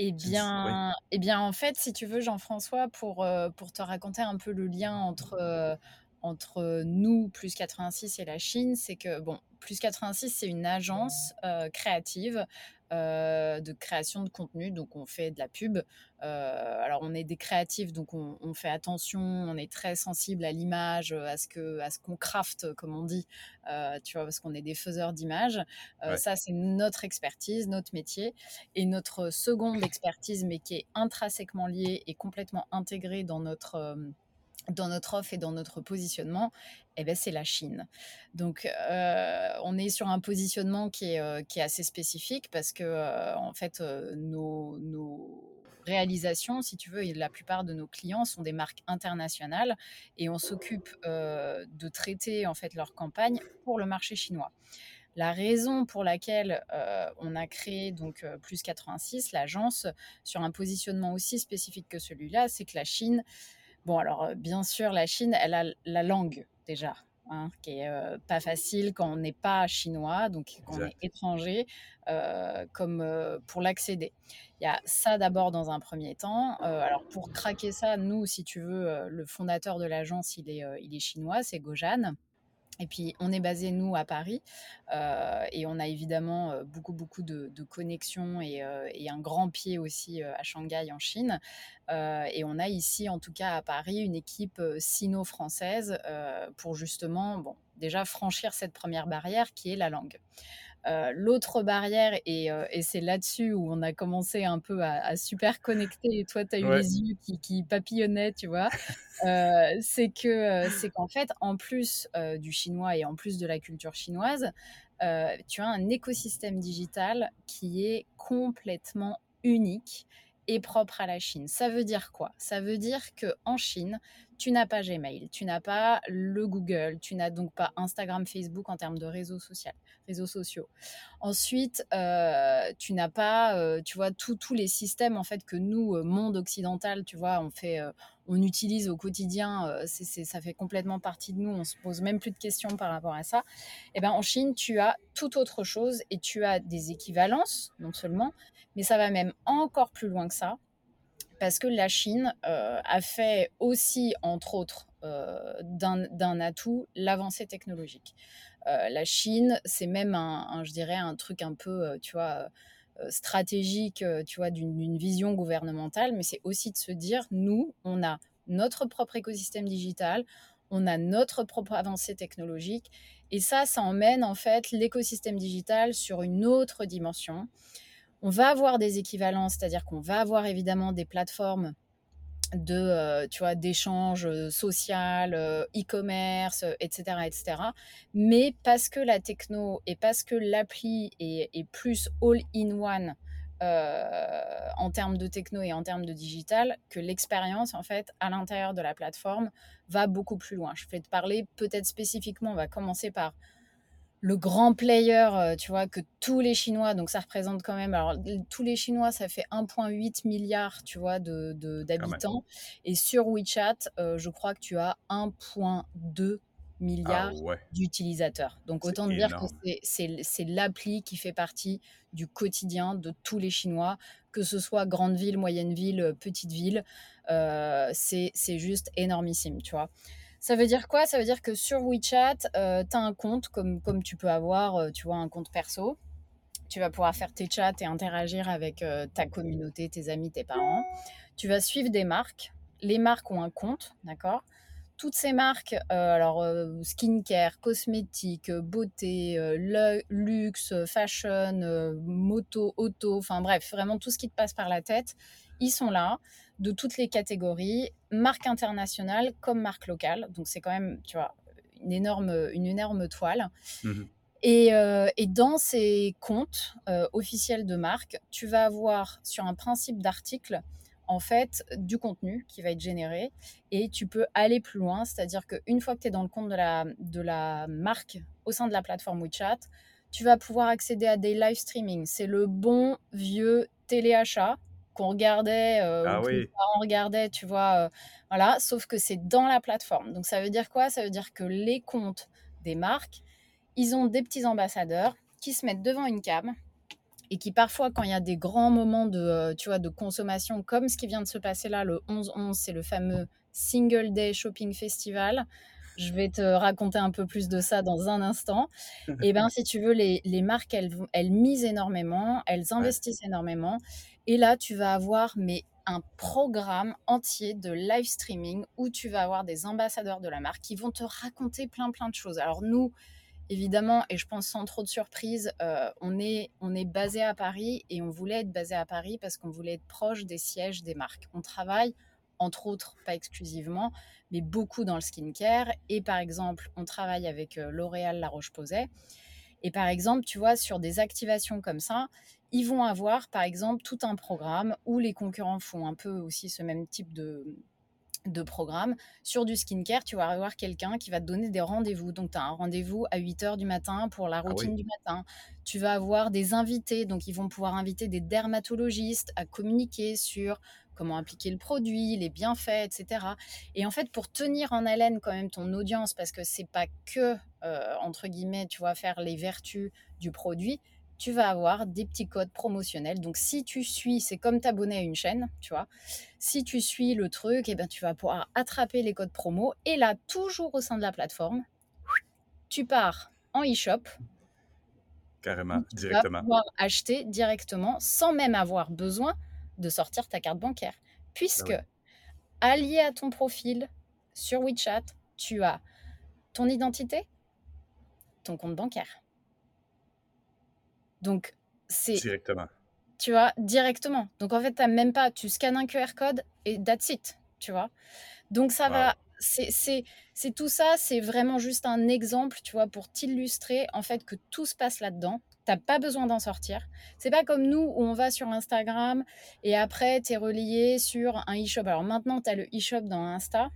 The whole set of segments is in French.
Eh bien, eh bien, en fait, si tu veux, Jean-François, pour, euh, pour te raconter un peu le lien entre, euh, entre nous, plus 86, et la Chine, c'est que, bon, plus 86, c'est une agence euh, créative euh, de création de contenu. Donc, on fait de la pub. Euh, alors, on est des créatifs, donc on, fait attention. On est très sensible à l'image, à ce que, à ce qu'on craft, comme on dit. Euh, tu vois, parce qu'on est des faiseurs d'images. Ça, c'est notre expertise, notre métier. Et notre seconde expertise, mais qui est intrinsèquement liée et complètement intégrée dans notre dans notre offre et dans notre positionnement, eh ben, c'est la Chine. Donc, euh, on est sur un positionnement qui est, euh, assez spécifique parce que, euh, en fait, nos, nos, réalisations, si tu veux, et la plupart de nos clients sont des marques internationales et on s'occupe de traiter, en fait, leur campagne pour le marché chinois. La raison pour laquelle on a créé donc plus 86, l'agence, sur un positionnement aussi spécifique que celui-là, c'est que la Chine, Bon, alors, bien sûr, la Chine, elle a la langue déjà, hein, qui est pas facile quand on n'est pas chinois, donc quand on est étranger, comme pour l'accéder. Il y a ça d'abord dans un premier temps. alors, pour craquer ça, nous, si tu veux, le fondateur de l'agence, il est, il est chinois, c'est Gojan. Et puis, on est basé, nous, à Paris. Euh, et on a évidemment euh, beaucoup, beaucoup de, connexions euh, et, un grand pied aussi à Shanghai, en Chine. et on a ici, en tout cas à Paris, une équipe sino-française pour justement, bon, déjà franchir cette première barrière qui est la langue. Euh, l'autre barrière, euh, et, c'est là-dessus où on a commencé un peu à, super connecter, et toi, tu as eu les yeux qui, papillonnaient, tu vois, euh, c'est que c'est qu'en fait, en plus du chinois et en plus de la culture chinoise, tu as un écosystème digital qui est complètement unique et propre à la Chine. Ça veut dire quoi? Ça veut dire que en Chine, tu n'as pas Gmail, tu n'as pas le Google, tu n'as donc pas Instagram, Facebook en termes de réseaux sociaux. Réseaux sociaux. Ensuite, euh, tu n'as pas, euh, tu vois, tous les systèmes en fait que nous, euh, monde occidental, tu vois, on fait, on utilise au quotidien. c'est ça fait complètement partie de nous. On se pose même plus de questions par rapport à ça. Et eh ben en Chine, tu as tout autre chose et tu as des équivalences, non seulement, mais ça va même encore plus loin que ça parce que la Chine euh, a fait aussi, entre autres, euh, d'un atout l'avancée technologique. Euh, la Chine, c'est même un, je dirais, un truc un peu, tu vois, stratégique, tu vois, d'une vision gouvernementale, mais c'est aussi de se dire, nous, on a notre propre écosystème digital, on a notre propre avancée technologique, et ça, ça emmène en fait l'écosystème digital sur une autre dimension. On va avoir des équivalences, c'est-à-dire qu'on va avoir évidemment des plateformes de euh, tu vois d'échange euh, social euh, e-commerce etc etc mais parce que la techno et parce que l'appli est, plus all in one en termes de techno et en termes de digital que l'expérience en fait à l'intérieur de la plateforme va beaucoup plus loin. Je vais te parler peut-être spécifiquement on va commencer par le grand player, euh, tu vois, que tous les Chinois, donc ça représente quand même, alors tous les Chinois, ça fait 1,8 milliard, tu vois, d'habitants. et sur WeChat, euh, je crois que tu as 1,2 milliard ah d'utilisateurs. Donc autant dire que c'est l'appli qui fait partie du quotidien de tous les Chinois, que ce soit grande ville, moyenne ville, petite ville, euh, c'est juste énormissime, tu vois. Ça veut dire quoi? Ça veut dire que sur WeChat, euh, tu as un compte comme, comme tu peux avoir, euh, tu vois, un compte perso. Tu vas pouvoir faire tes chats et interagir avec euh, ta communauté, tes amis, tes parents. Tu vas suivre des marques. Les marques ont un compte, d'accord? Toutes ces marques, alors skincare, cosmétiques, beauté, luxe, fashion, moto, auto, enfin bref, vraiment tout ce qui te passe par la tête, ils sont là de toutes les catégories, marque internationale comme marque locale. Donc c'est quand même, tu vois, une énorme, une énorme toile. Mmh euh, et, dans ces comptes euh, officiels de marque, tu vas avoir sur un principe d'article, en fait, du contenu qui va être généré et tu peux aller plus loin. C'est-à-dire qu'une fois que tu es dans le compte de la, de la marque au sein de la plateforme WeChat, tu vas pouvoir accéder à des live streaming. C'est le bon vieux téléachat qu'on regardait, euh, ah on regardait, tu vois, euh, voilà, sauf que c'est dans la plateforme. Donc ça veut dire quoi? Ça veut dire que les comptes des marques, ils ont des petits ambassadeurs qui se mettent devant une cam et qui parfois, quand il y a des grands moments de, euh, tu vois, de consommation, comme ce qui vient de se passer là, le 11-11, c'est le fameux Single Day Shopping Festival. Je vais te raconter un peu plus de ça dans un instant. Et bien, si tu veux, les, les marques, elles, elles misent énormément, elles investissent énormément. Et là, tu vas avoir mais un programme entier de live streaming où tu vas avoir des ambassadeurs de la marque qui vont te raconter plein plein de choses. Alors nous, évidemment, et je pense sans trop de surprise, euh, on, est, basé à Paris et on voulait être basé à Paris parce qu'on voulait être proche des sièges des marques. On travaille, entre autres, pas exclusivement, mais beaucoup dans le skincare. Et par exemple, on travaille avec euh, L'Oréal La Roche-Posay. Et par exemple, tu vois, sur des activations comme ça, ils vont avoir, par exemple, tout un programme où les concurrents font un peu aussi ce même type de, de programme. Sur du skincare, tu vas avoir quelqu'un qui va te donner des rendez-vous. Donc, tu as un rendez-vous à 8 h du matin pour la ah routine du matin. Tu vas avoir des invités. Donc, ils vont pouvoir inviter des dermatologistes à communiquer sur comment appliquer le produit, les bienfaits, etc. Et en fait, pour tenir en haleine quand même ton audience, parce que c'est pas que, euh, entre guillemets, tu vas faire les vertus du produit, tu vas avoir des petits codes promotionnels. Donc, si tu suis, c'est comme t'abonner à une chaîne, tu vois. Si tu suis le truc, et eh ben, tu vas pouvoir attraper les codes promo. Et là, toujours au sein de la plateforme, tu pars en e-shop. Carrément, tu directement. Vas pouvoir acheter directement sans même avoir besoin de sortir ta carte bancaire. Puisque, ah allié à ton profil sur WeChat, tu as ton identité, ton compte bancaire donc, c'est. Directement. Tu vois, directement. Donc, en fait, tu même pas. Tu scannes un QR code et that's it. Tu vois. Donc, ça va. C'est tout ça, c'est vraiment juste un exemple, tu vois, pour t'illustrer en fait que tout se passe là-dedans. T'as pas besoin d'en sortir. C'est pas comme nous où on va sur Instagram et après tu es relié sur un e-shop. Alors maintenant, tu as le e-shop dans Insta,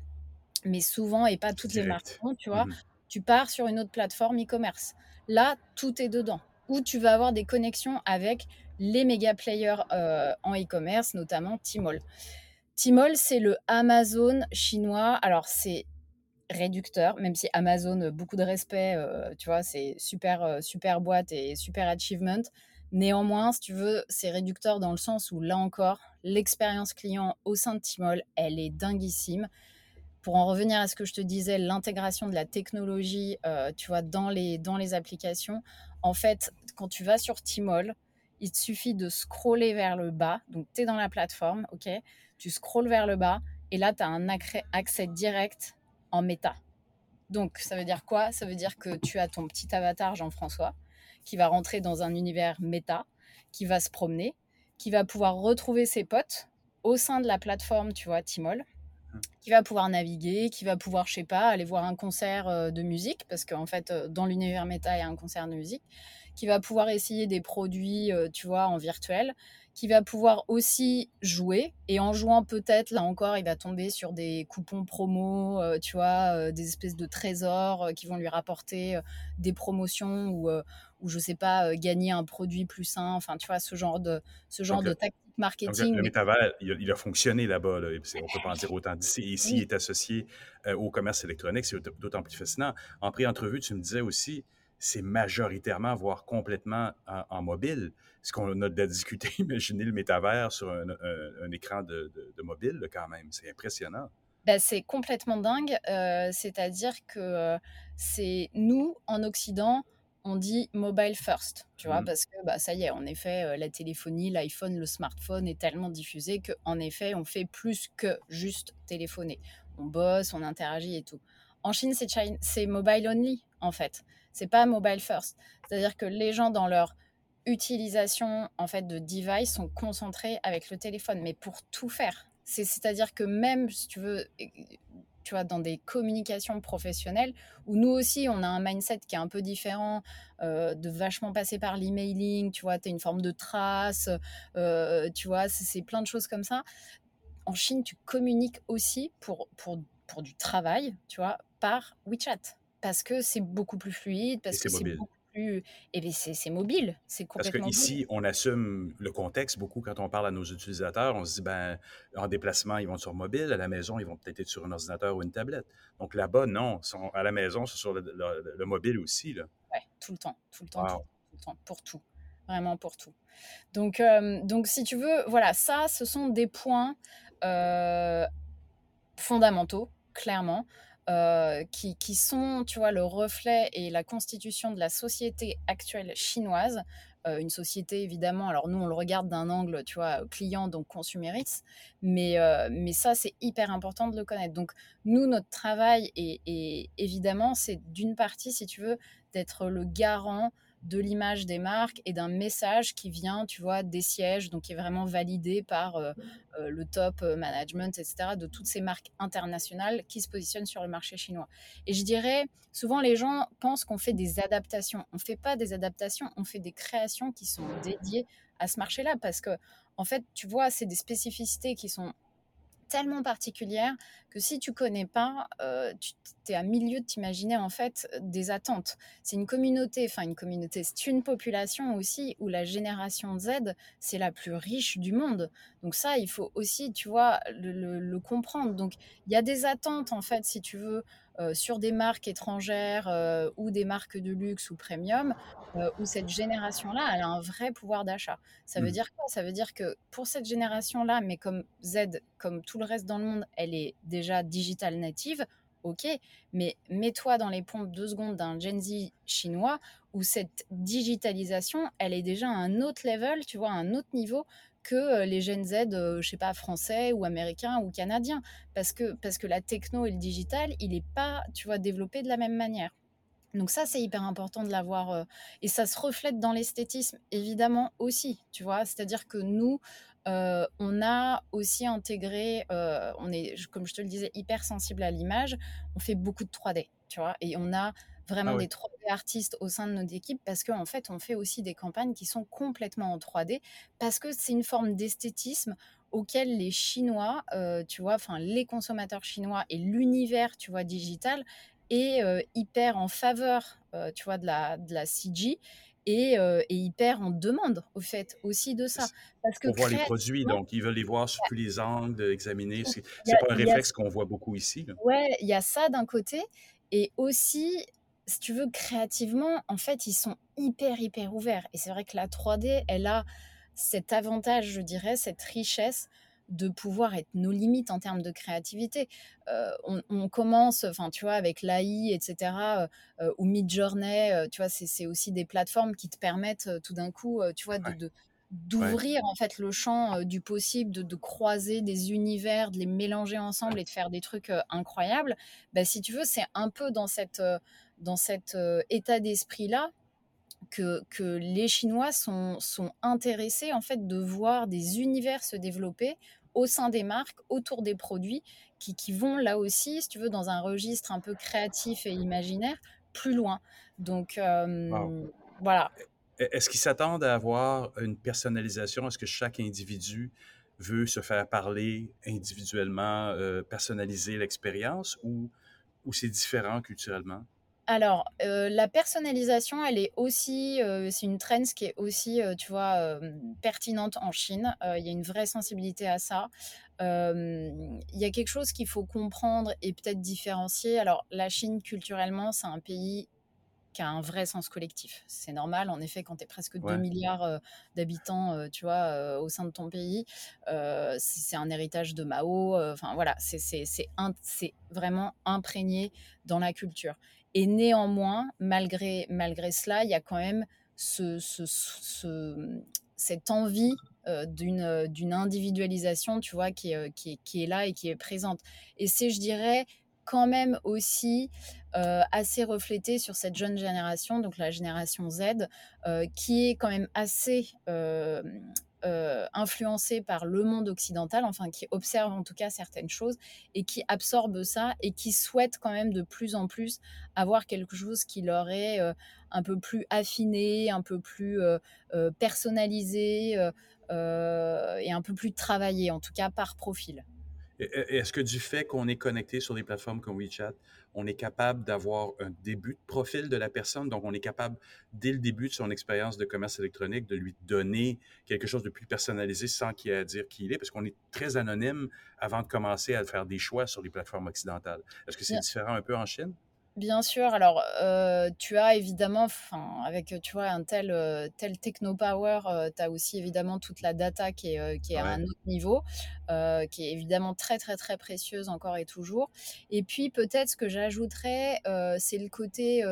mais souvent et pas toutes les marques, tu vois. Mmh tu pars sur une autre plateforme e-commerce. Là, tout est dedans où tu vas avoir des connexions avec les méga players euh, en e-commerce, notamment Tmall. Tmall, c'est le Amazon chinois. Alors, c'est réducteur, même si Amazon, beaucoup de respect, euh, tu vois, c'est super, euh, super boîte et super achievement. Néanmoins, si tu veux, c'est réducteur dans le sens où, là encore, l'expérience client au sein de Tmall, elle est dinguissime pour en revenir à ce que je te disais, l'intégration de la technologie, tu vois, dans les, dans les applications, en fait, quand tu vas sur Tmall, il te suffit de scroller vers le bas. Donc, tu es dans la plateforme, OK? Tu scrolles vers le bas et là, tu as un accès direct en méta. Donc, ça veut dire quoi? Ça veut dire que tu as ton petit avatar Jean-François qui va rentrer dans un univers méta, qui va se promener, qui va pouvoir retrouver ses potes au sein de la plateforme, tu vois, Tmall qui va pouvoir naviguer, qui va pouvoir, je sais pas, aller voir un concert euh, de musique, parce qu'en fait, euh, dans l'univers méta, il y a un concert de musique, qui va pouvoir essayer des produits, euh, tu vois, en virtuel, qui va pouvoir aussi jouer, et en jouant peut-être, là encore, il va tomber sur des coupons promo, tu vois, des espèces de trésors qui vont lui rapporter des promotions ou, ou je sais pas, gagner un produit plus sain, enfin, tu vois, ce genre de, ce genre de tactique marketing. le métavers, il a, fonctionné là-bas. Là, on peut pas en dire autant d'ici. Ici, il est associé euh, au commerce électronique. C'est d'autant plus fascinant. En pré-entrevue, tu me disais aussi, c'est majoritairement, voire complètement en, mobile. Ce qu'on a discuté, imaginez le métavers sur un, écran de, mobile, quand même. C'est impressionnant. Ben, c'est complètement dingue. Euh, c'est-à-dire que euh, c'est nous, en Occident, on dit mobile first, tu vois, mmh. parce que bah, ça y est, en effet, euh, la téléphonie, l'iPhone, le smartphone est tellement diffusé qu'en effet, on fait plus que juste téléphoner. On bosse, on interagit et tout. En Chine, c'est mobile only, en fait. C'est pas mobile first. C'est-à-dire que les gens, dans leur utilisation en fait de device, sont concentrés avec le téléphone, mais pour tout faire. C'est-à-dire que même, si tu veux, tu vois, dans des communications professionnelles, où nous aussi, on a un mindset qui est un peu différent, euh, de vachement passer par l'emailing, tu vois, tu as une forme de trace, euh, tu vois, c'est plein de choses comme ça. En Chine, tu communiques aussi pour, pour, pour du travail, tu vois, par WeChat, parce que c'est beaucoup plus fluide, parce que c'est beaucoup et eh c'est mobile, c'est complètement Parce qu'ici, on assume le contexte beaucoup quand on parle à nos utilisateurs. On se dit, ben, en déplacement, ils vont sur mobile, à la maison, ils vont peut-être être sur un ordinateur ou une tablette. Donc là-bas, non, sont, à la maison, c'est sur le, mobile aussi. Oui, tout le temps, tout le temps, tout, le temps, pour tout. vraiment pour tout. Donc, donc si tu veux, voilà, ça, ce sont des points fondamentaux, clairement. Qui, qui, sont, tu vois, le reflet et la constitution de la société actuelle chinoise. une société, évidemment, alors nous, on le regarde d'un angle, tu vois, client, donc consumériste, mais, mais ça, c'est hyper important de le connaître. Donc, nous, notre travail, et évidemment, c'est d'une partie, si tu veux, d'être le garant de l'image des marques et d'un message qui vient, tu vois, des sièges, donc qui est vraiment validé par euh, euh, le top euh, management, etc., de toutes ces marques internationales qui se positionnent sur le marché chinois. Et je dirais, souvent les gens pensent qu'on fait des adaptations. On ne fait pas des adaptations, on fait des créations qui sont dédiées à ce marché-là, parce que, en fait, tu vois, c'est des spécificités qui sont tellement particulière que si tu connais pas, euh, tu es à milieu de t'imaginer en fait des attentes. C'est une communauté, enfin une communauté, c'est une population aussi où la génération Z, c'est la plus riche du monde. Donc ça, il faut aussi, tu vois, le, comprendre. Donc il y a des attentes en fait, si tu veux, euh, sur des marques étrangères euh, ou des marques de luxe ou premium, euh, où cette génération-là, elle a un vrai pouvoir d'achat. Ça veut mmh. dire quoi? Ça veut dire que pour cette génération-là, mais comme Z, comme tout le reste dans le monde, elle est déjà digital native, ok, mais mets-toi dans les pompes deux secondes d'un Gen Z chinois où cette digitalisation, elle est déjà à un autre level, tu vois, un autre niveau que les Gen Z, je sais pas, français ou américains ou canadiens. Parce que, parce que la techno et le digital, il n'est pas, tu vois, développé de la même manière. Donc ça, c'est hyper important de l'avoir. et ça se reflète dans l'esthétisme, évidemment, aussi, tu vois. C'est-à-dire que nous, on a aussi intégré, on est, comme je te le disais, hyper sensible à l'image. On fait beaucoup de 3D, tu vois. Et on a vraiment ah des 3D artistes au sein de notre équipe parce qu'en en fait, on fait aussi des campagnes qui sont complètement en 3D parce que c'est une forme d'esthétisme auquel les Chinois, tu vois, enfin les consommateurs chinois et l'univers, tu vois, digital est hyper en faveur, tu vois, de la, de la CG. Et, hyper en demande, au fait, aussi de ça. Parce que on voit les produits, donc ils veulent les voir sur tous les angles, examiner. C'est pas un réflexe qu'on voit beaucoup ici. Oui, Ouais, il y a ça d'un côté. Et aussi, si tu veux, créativement, en fait, ils sont hyper, hyper ouverts. Et c'est vrai que la 3D, elle a cet avantage, je dirais, cette richesse de pouvoir être nos limites en termes de créativité. Euh, on, commence, enfin, tu vois, avec l'AI, etc., euh, euh, ou Midjourney, tu vois, c'est aussi des plateformes qui te permettent tout d'un coup, tu vois, de, d'ouvrir en fait le champ du possible, de, croiser des univers, de les mélanger ensemble et de faire des trucs incroyables. Bah, si tu veux, c'est un peu dans cette dans cet état d'esprit là que, que, les Chinois sont, sont intéressés en fait de voir des univers se développer au sein des marques, autour des produits, qui, qui, vont là aussi, si tu veux, dans un registre un peu créatif et imaginaire, plus loin. Donc, voilà. E, est-ce qu'ils s'attendent à avoir une personnalisation? Est-ce que chaque individu veut se faire parler individuellement, euh, personnaliser l'expérience ou, ou c'est différent culturellement? Alors, la personnalisation, elle est aussi, c'est une trend qui est aussi, tu vois, pertinente en Chine. il y a une vraie sensibilité à ça. il y a quelque chose qu'il faut comprendre et peut-être différencier. Alors, la Chine, culturellement, c'est un pays qui a un vrai sens collectif. C'est normal, en effet, quand tu es presque 2 milliards d'habitants, tu vois, au sein de ton pays, c'est un héritage de Mao. Enfin, voilà, c'est vraiment imprégné dans la culture. Et néanmoins, malgré, malgré cela, il y a quand même ce, cette envie euh, d'une individualisation, tu vois, qui est, qui, qui est là et qui est présente. Et c'est, je dirais, quand même aussi euh, assez reflété sur cette jeune génération, donc la génération Z, euh, qui est quand même assez euh, influencé par le monde occidental, enfin qui observe en tout cas certaines choses et qui absorbe ça et qui souhaite quand même de plus en plus avoir quelque chose qui leur est euh, un peu plus affiné, un peu plus euh, personnalisé et un peu plus travaillé, en tout cas par profil. Est-ce que du fait qu'on est connecté sur des plateformes comme WeChat, on est capable d'avoir un début de profil de la personne? Donc, on est capable, dès le début de son expérience de commerce électronique, de lui donner quelque chose de plus personnalisé sans qu'il ait à dire qui il est, parce qu'on est très anonyme avant de commencer à faire des choix sur les plateformes occidentales. Est-ce que c'est différent un peu en Chine? Bien sûr, alors, tu as évidemment enfin, avec, tu vois, un tel, heu, tel techno power, tu as aussi évidemment toute la data qui est, heu, qui est à un autre niveau, qui est évidemment très, très, très précieuse encore et toujours. Et puis peut-être ce que j'ajouterais, c'est le côté,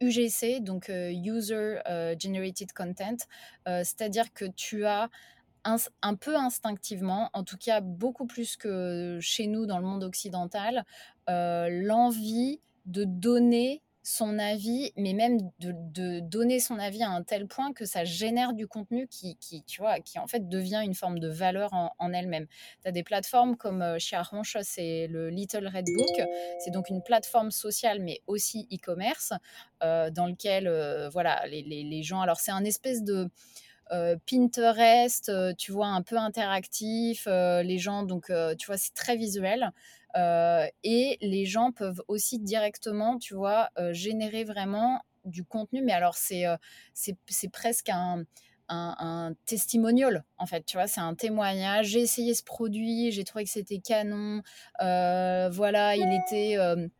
UGC, donc user, generated content, c'est-à-dire que tu as un peu instinctivement, en tout cas beaucoup plus que chez nous dans le monde occidental, heu, l'envie de donner son avis, mais même de donner son avis à un tel point que ça génère du contenu qui tu vois, qui en fait devient une forme de valeur en elle-même. Tu as des plateformes comme, heu, chez Arroncha, c'est le Little Red Book. C'est donc une plateforme sociale, mais aussi e-commerce, heu, dans lequel, voilà, les les gens alors c'est un espèce de, Pinterest, heu, tu vois, un peu interactif, heu, les gens donc tu vois, c'est très visuel, et les gens peuvent aussi directement, tu vois, générer vraiment du contenu, mais alors c'est, c'est c'est presque un un testimonial, en fait, tu vois? C'est un témoignage: «J'ai essayé ce produit, j'ai trouvé que c'était canon, voilà, il était, hem»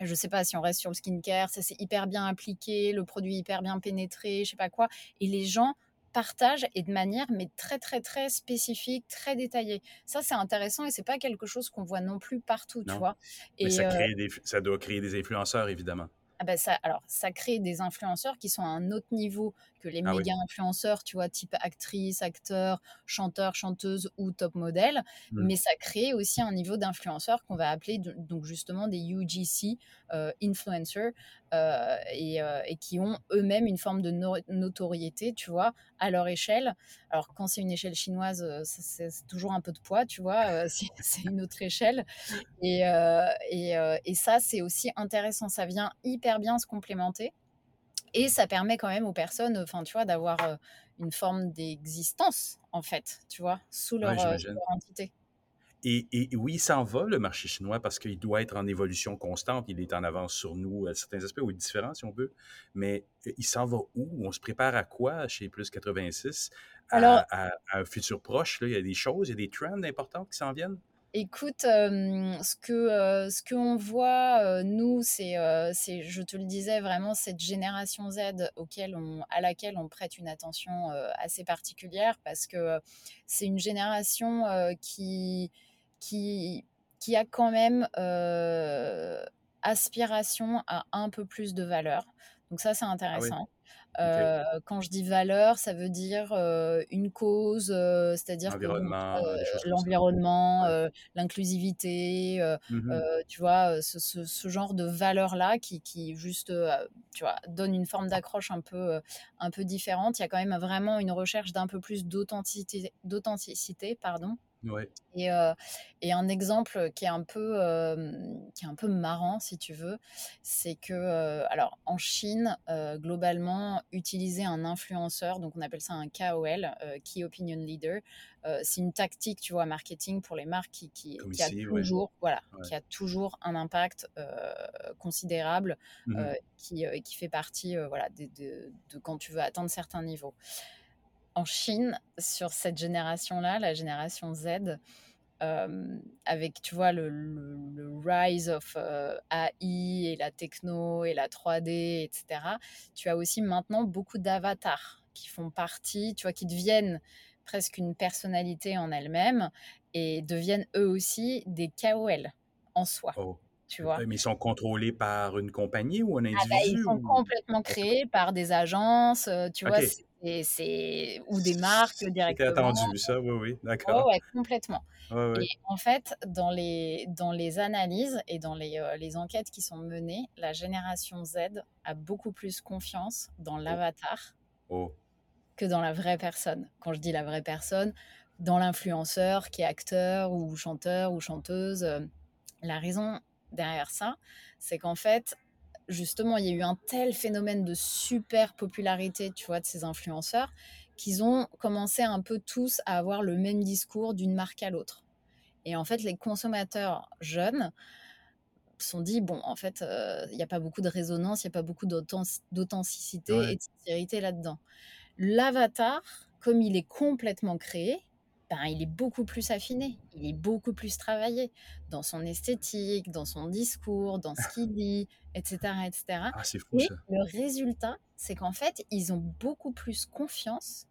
je sais pas si on reste sur le skincare, ça s'est hyper bien appliqué, le produit hyper bien pénétré, je sais pas quoi et les gens partagent et de manière mais très, très, très spécifique, très détaillée. Ça, c'est intéressant et c'est pas quelque chose qu'on voit non plus partout, tu vois? Mais Et ça heu crée des ça doit créer des influenceurs, évidemment. ah bah, ça alors ça crée des influenceurs qui sont à un autre niveau que les Ah oui. méga influenceurs, tu vois? Type actrice, acteur, chanteur, chanteuse ou top model. Mmh. Mais ça crée aussi un niveau d'influenceurs qu'on va appeler de donc justement des UGC, heu, influencers, heu et heu et qui ont eux-mêmes une forme de no notoriété, tu vois? À leur échelle. Alors quand c'est une échelle chinoise, ça c'est toujours un peu de poids, tu vois? Heu, c'est une autre échelle et heu et et ça, c'est aussi intéressant. Ça vient hyper bien se complémenter et ça permet quand même aux personnes, enfin, tu vois, d'avoir, une forme d'existence, en fait, tu vois? Sous leur entité. Et et oui, il s'en va le marché chinois parce qu'il doit être en évolution constante. Il est en avance sur nous à certains aspects ou est différent si on veut. Mais euh, il s'en va où? On se prépare à quoi chez Plus 86? Alors À, à- à un futur proche, là, il y a des choses, il y a des trends importantes qui s'en viennent? Écoute, ce que, heu, ce qu'on voit, nous, c'est, c'est je te le disais vraiment cette génération Z auquel on à laquelle on prête une attention, assez particulière parce que, c'est une génération, qui qui qui a quand même, heu, aspiration à un peu plus de valeur. Donc ça, c'est Ah oui, intéressant. Heu, quand je dis valeur, ça veut dire, heu, une cause, c'est-à-dire l'environnement, Ouais. l'inclusivité, Mhm. tu vois? Ce ce ce genre de valeurs-là qui qui juste, tu vois, donnent une forme d'accroche un peu, un peu différente. Il y a quand même vraiment une recherche d'un peu plus d'authenticité d'authenticité, pardon. Ouais. Et, un exemple qui est un peu, qui est un peu marrant si tu veux, c'est que, alors en Chine, globalement, utiliser un influenceur, donc on appelle ça un KOL, Key Opinion Leader, c'est une tactique, tu vois, marketing pour les marques qui qui qui a ouais. toujours voilà, Ouais. qui a toujours un impact, considérable, heu, qui, qui fait partie, voilà, de quand tu veux atteindre certains niveaux. En Chine, sur cette génération-là, la génération Z, Hem, avec, tu vois, le le le rise of, heu, AI et la techno et la 3D et cetera. Tu as aussi maintenant beaucoup d'avatars qui font partie, tu vois, qui deviennent presque une personnalité en elles-mêmes et deviennent eux aussi des KOL en soi, Oh. tu vois? Euh, Mais ils sont contrôlés par une compagnie ou un Ah bah, ils individu sont ou complètement créés par des agences, heu, tu vois? OK. C'est ou des marques C'était directement. attendu, ça, oui, oui, d'accord. ouais, complètement. Ouais, Et en fait, dans les dans les analyses et dans les, heu, les enquêtes qui sont menées, la génération Z a beaucoup plus confiance dans Oh, l'avatar oh. que dans la vraie personne. Quand je dis la vraie personne, dans l'influenceur qui est acteur ou chanteur ou chanteuse, heu, la raison derrière ça, c'est qu'en fait, justement, il y a eu un tel phénomène de super popularité, tu vois, de ces influenceurs, qu'ils ont commencé un peu tous à avoir le même discours d'une marque à l'autre. Et en fait, les consommateurs jeunes se sont dit, bon, en fait, euh, il n'y a pas beaucoup de résonance, il n'y a pas beaucoup d'authentic- d'authenticité Ouais. et de sincérité là-dedans. L'avatar, comme il est complètement créé, ben, il est beaucoup plus affiné, il est beaucoup plus travaillé dans son esthétique, dans son discours, dans ce qu'il dit, etc. etc. Ah, c'est fou Et ça. le résultat, c'est qu'en fait, ils ont beaucoup plus confiance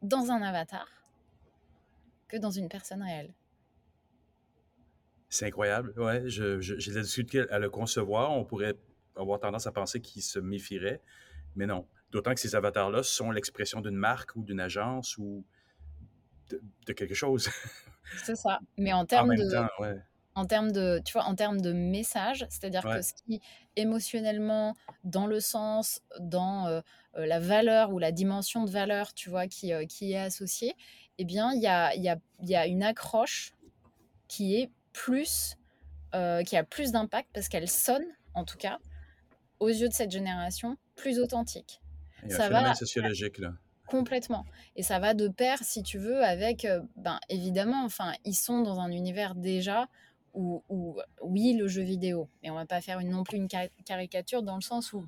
dans un avatar que dans une personne réelle. C'est incroyable. Ouais, je, je- j'ai de la difficulté à le concevoir. On pourrait avoir tendance à penser qu'il se méfierait, mais non. D'autant que ces avatars-là sont l'expression d'une marque ou d'une agence ou de, de quelque chose. C'est ça. Mais en termes de, temps, ouais. en termes de, tu vois, en termes de message, c'est-à-dire que ce qui émotionnellement, dans le sens, dans euh, euh, la valeur ou la dimension de valeur, tu vois, qui, euh, qui est associée, eh bien, il y a, y a, y a une accroche qui est plus, euh, qui a plus d'impact parce qu'elle sonne, en tout cas, aux yeux de cette génération, plus authentique. Il y a un Ça phénomène va sociologique, là. Complètement. Et ça va de pair, si tu veux, avec, euh, ben, évidemment, enfin, ils sont dans un univers déjà où, oui, le jeu vidéo, mais on va pas faire non plus une cari- caricature dans le sens où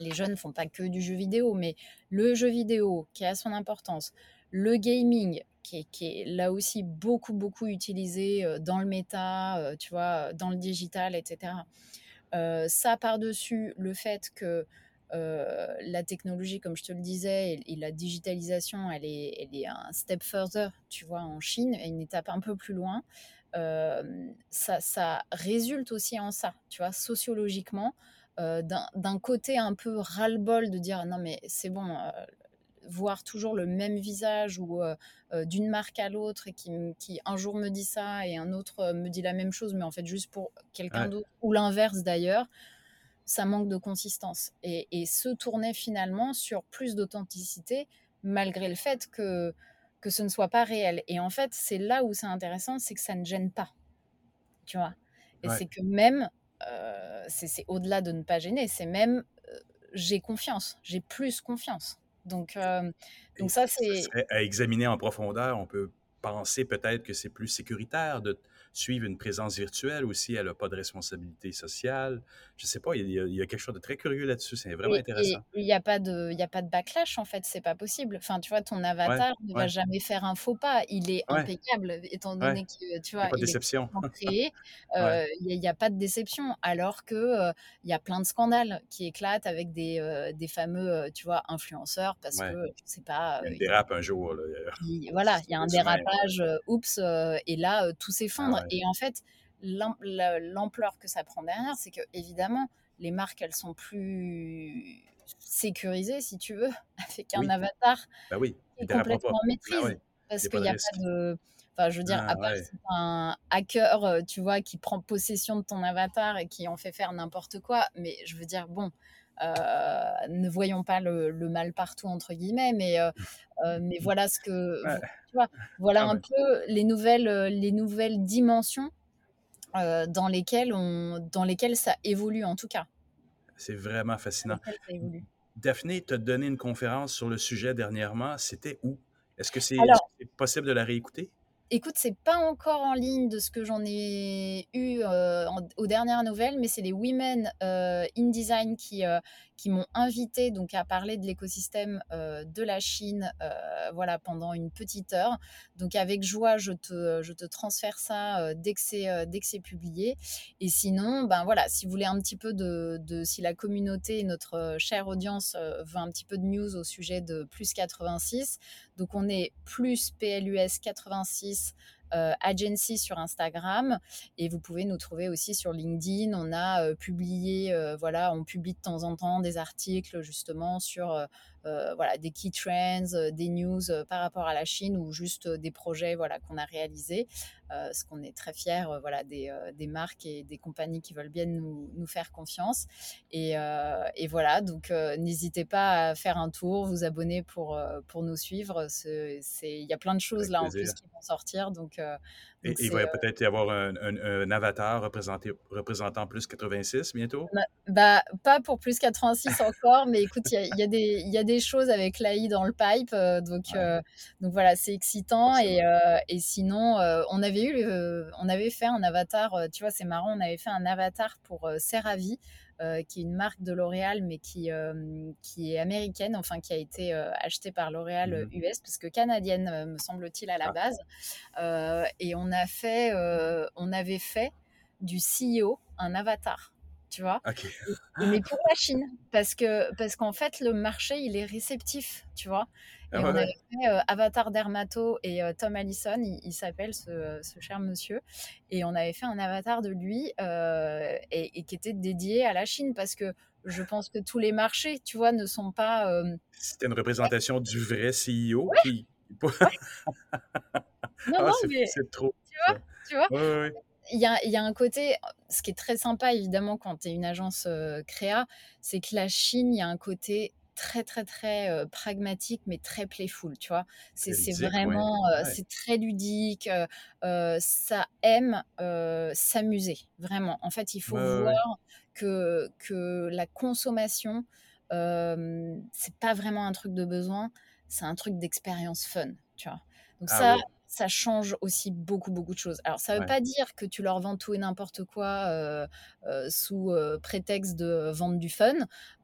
les jeunes font pas que du jeu vidéo, mais le jeu vidéo qui a son importance, le gaming qui est, là aussi beaucoup, beaucoup utilisé euh, dans le méta, euh, tu vois, dans le digital, etc. Ça par-dessus le fait que euh, la technologie, comme je te le disais, et, et la digitalisation, elle est, elle est un step further, tu vois, en Chine, et une étape un peu plus loin. Euh, ça, ça résulte aussi en ça, tu vois, sociologiquement, euh, d'un côté un peu ras-le-bol de dire non mais c'est bon, voir toujours le même visage ou euh, euh, d'une marque à l'autre et qui, qui un jour me dit ça et un autre me dit la même chose, mais en fait juste pour quelqu'un Ouais. d'autre, ou l'inverse d'ailleurs, ça manque de consistance. Et, et se tourner finalement sur plus d'authenticité, malgré le fait que, que ce ne soit pas réel. Et en fait, c'est là où c'est intéressant, c'est que ça ne gêne pas, tu vois? Et Ouais. c'est que même, euh, c'est au-delà de ne pas gêner, c'est même, euh, j'ai confiance, j'ai plus confiance. Donc, euh, donc ça, c'est... à examiner en profondeur. On peut penser peut-être que c'est plus sécuritaire de suivre une présence virtuelle aussi. Elle n'a pas de responsabilité sociale. Je sais pas, il y a, il y a quelque chose de très curieux là-dessus. C'est vraiment Et intéressant. il n'y a, pas de- y a pas de backlash, en fait, c'est pas possible. Enfin, tu vois, ton avatar ne va jamais faire un faux pas. Il est Ouais. impeccable, étant donné que, tu Il n'y a vois, pas de déception. Euh, Il n'y a, pas de déception. Alors que euh, y a plein de scandales qui éclatent avec des, euh, des fameux, euh, tu vois, influenceurs, parce que, je sais pas, Il y a un jour. Là. il- voilà, il y a un dérapage, euh, oups, euh, et là, euh, tout s'effondre. Ah ouais. Et en fait, l'am- la- l'ampleur que ça prend derrière, c'est que, évidemment, les marques, elles sont plus sécurisées, si tu veux, avec un Oui. avatar Ben oui, qui est complètement en Ben maîtrise. Parce qu'il n'y a risque. pas de. Enfin, je veux dire, Ah, à part ouais. un hacker, tu vois, qui prend possession de ton avatar et qui en fait faire n'importe quoi. Mais je veux dire, bon, ne voyons pas le, le mal partout, entre guillemets, mais, euh, euh, mais voilà ce que. Ouais. Tu vois, voilà Ah un ouais. peu les nouvelles, euh, les nouvelles dimensions euh, dans, lesquelles on, dans lesquelles ça évolue, en tout cas. C'est vraiment fascinant. lesquelles ça évolue. Daphné t'a donné une conférence sur le sujet dernièrement. C'était où? Est-ce c'est que c'est possible de la réécouter? Écoute, c'est pas encore en ligne de ce que j'en ai eu aux dernières nouvelles, mais c'est les Women in Design qui, qui m'ont invité donc à parler de l'écosystème euh, de la Chine, euh, voilà, pendant une petite heure. Donc avec joie, je te, je te transfère ça euh, dès que c'est dès que c'est publié. Et sinon, ben voilà, si vous voulez un petit peu de, de si la communauté, notre chère audience veut un petit peu de news au sujet de plus 86, donc on est plus PLUS 86 euh, agency sur Instagram et vous pouvez nous trouver aussi sur LinkedIn. On a euh, publié, euh, voilà, on publie de temps en temps des articles justement sur voilà des key trends, euh, des news euh, par rapport à la Chine ou juste euh, des projets voilà qu'on a réalisés. Euh, ce qu'on est très fiers euh, voilà des, euh, des marques et des compagnies qui veulent bien nous, nous faire confiance. Et, euh, et voilà, donc euh, n'hésitez pas à faire un tour, vous abonner pour, euh, pour nous suivre. Il y a plein de choses Avec là en plus qui vont sortir. Donc, euh, Et il va euh, peut-être y avoir un, un- un avatar représenté, représentant plus 86 bientôt? bah, bah, pas pour plus 86 encore, mais écoute, il y a, y des- il y a des choses avec l'AI dans le pipe. euh, donc, Ouais, euh, donc voilà, c'est excitant. Et, euh, et sinon, euh, on avait eu, on avait fait un avatar, tu vois, c'est marrant, on avait fait un avatar pour euh, qui est une marque de L'Oréal, mais qui, qui est américaine, enfin qui a été achetée par L'Oréal Mmh US, parce que canadienne, me semble-t-il, à la Ah. base. et on, a fait, on avait fait du CEO un avatar, tu vois. Et, mais pour la Chine, parce que parce qu'en fait, le marché, il est réceptif, tu vois. Et Ah on avait fait euh, Avatar Dermato et euh, Tom Allison, il, il s'appelle ce, ce cher monsieur, et on avait fait un avatar de lui euh, et, et qui était dédié à la Chine parce que je pense que tous les marchés, tu vois, ne sont pas. C'était une représentation du vrai CEO Ouais, qui. Non, Ah, mais c'est trop, tu vois, tu vois, il y a, il y a un côté, ce qui est très sympa évidemment quand tu es une agence euh, créa, c'est que la Chine, il y a un côté très très très euh, pragmatique mais très playful, tu vois? C'est ouais. vraiment, euh, Ouais. c'est très ludique, euh, ça aime s'amuser, vraiment. En fait, il faut Ouais, voir que, que la consommation, c'est pas vraiment un truc de besoin, c'est un truc d'expérience fun, tu vois? Donc Ah ça, ça change aussi beaucoup, beaucoup de choses. Alors, ça ne veut ouais, pas dire que tu leur vends tout et n'importe quoi euh, euh, sous euh, prétexte de vendre du fun.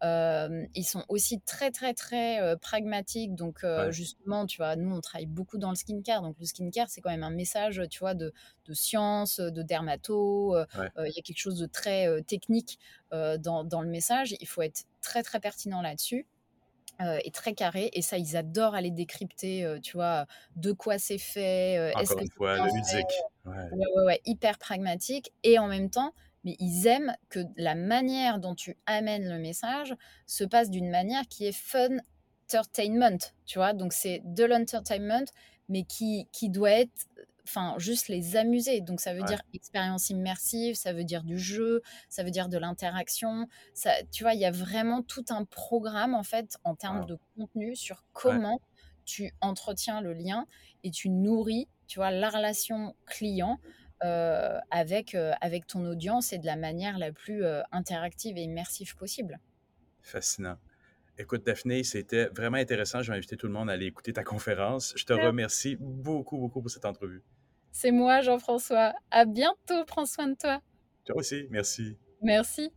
Ils sont aussi très, très, très pragmatiques. Donc, ouais, justement, tu vois, nous, on travaille beaucoup dans le skincare. Donc, le skincare, c'est quand même un message, tu vois, de, de science, de dermato. ouais. Il y a quelque chose de très technique dans, dans le message. Il faut être très, très pertinent là-dessus euh, et très carré. Et ça, ils adorent aller décrypter, euh, tu vois, de quoi c'est fait, euh, est-ce Encore que une fois, ludique. Ouais, ouais, ouais, ouais, hyper pragmatique. Et en même temps, mais ils aiment que la manière dont tu amènes le message se passe d'une manière qui est fun entertainment, tu vois? Donc c'est de l'entertainment, mais qui, qui doit être, enfin, juste les amuser. Donc ça veut ouais, dire expérience immersive, ça veut dire du jeu, ça veut dire de l'interaction. Ça, tu vois, il y a vraiment tout un programme, en fait, en termes wow. de contenu sur Ouais, comment tu entretiens le lien et tu nourris, tu vois, la relation client euh, avec, euh, avec ton audience et de la manière la plus euh, interactive et immersive possible. fascinant. Écoute, Daphné, c'était vraiment intéressant. Je vais inviter tout le monde à aller écouter ta conférence. Je te remercie beaucoup, beaucoup pour cette entrevue. C'est moi, Jean-François. À bientôt. Prends soin de toi. Toi aussi, merci. Merci.